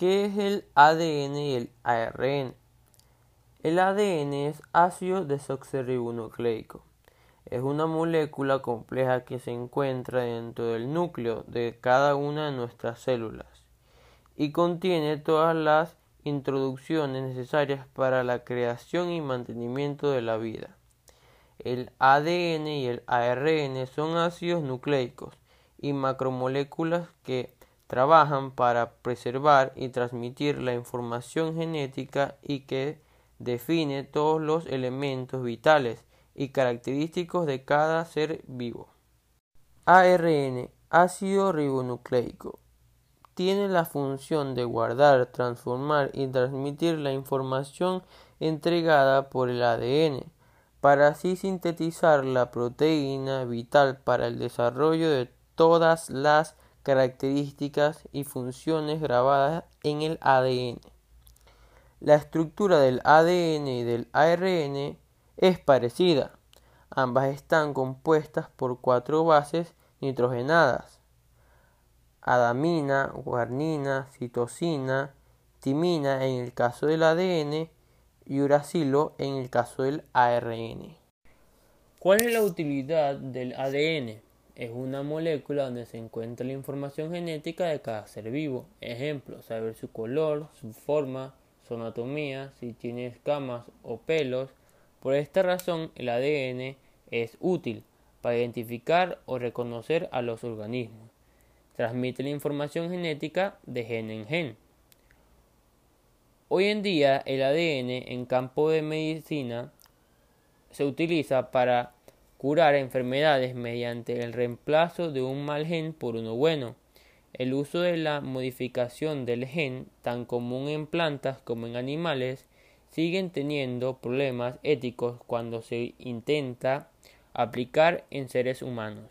¿Qué es el ADN y el ARN? El ADN es ácido desoxirribonucleico. Es una molécula compleja que se encuentra dentro del núcleo de cada una de nuestras células y contiene todas las introducciones necesarias para la creación y mantenimiento de la vida. El ADN y el ARN son ácidos nucleicos y macromoléculas que trabajan para preservar y transmitir la información genética y que define todos los elementos vitales y característicos de cada ser vivo. ARN, ácido ribonucleico, tiene la función de guardar, transformar y transmitir la información entregada por el ADN, para así sintetizar la proteína vital para el desarrollo de todas las características y funciones grabadas en el ADN. La estructura del ADN y del ARN es parecida. Ambas están compuestas por cuatro bases nitrogenadas. Adamina, guarnina, citosina, timina en el caso del ADN y uracilo en el caso del ARN. ¿Cuál es la utilidad del ADN? Es una molécula donde se encuentra la información genética de cada ser vivo. Ejemplo, saber su color, su forma, su anatomía, si tiene escamas o pelos. Por esta razón, el ADN es útil para identificar o reconocer a los organismos. Transmite la información genética de gen en gen. Hoy en día el ADN en campo de medicina se utiliza para curar enfermedades mediante el reemplazo de un mal gen por uno bueno. El uso de la modificación del gen, tan común en plantas como en animales, siguen teniendo problemas éticos cuando se intenta aplicar en seres humanos.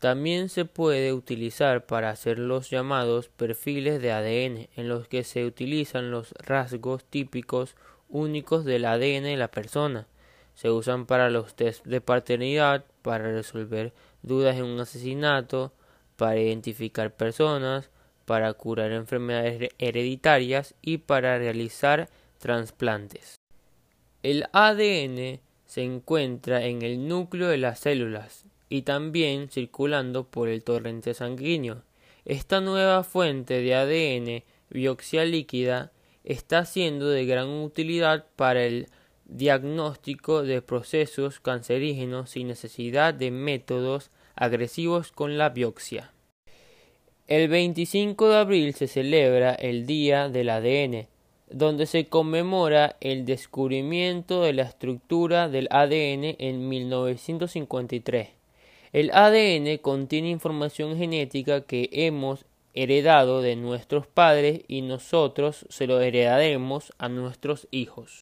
También se puede utilizar para hacer los llamados perfiles de ADN, en los que se utilizan los rasgos típicos únicos del ADN de la persona se usan para los test de paternidad, para resolver dudas en un asesinato, para identificar personas, para curar enfermedades hereditarias y para realizar trasplantes. El ADN se encuentra en el núcleo de las células y también circulando por el torrente sanguíneo. Esta nueva fuente de ADN biopsia líquida está siendo de gran utilidad para el diagnóstico de procesos cancerígenos sin necesidad de métodos agresivos con la biopsia. El 25 de abril se celebra el Día del ADN, donde se conmemora el descubrimiento de la estructura del ADN en 1953. El ADN contiene información genética que hemos heredado de nuestros padres y nosotros se lo heredaremos a nuestros hijos.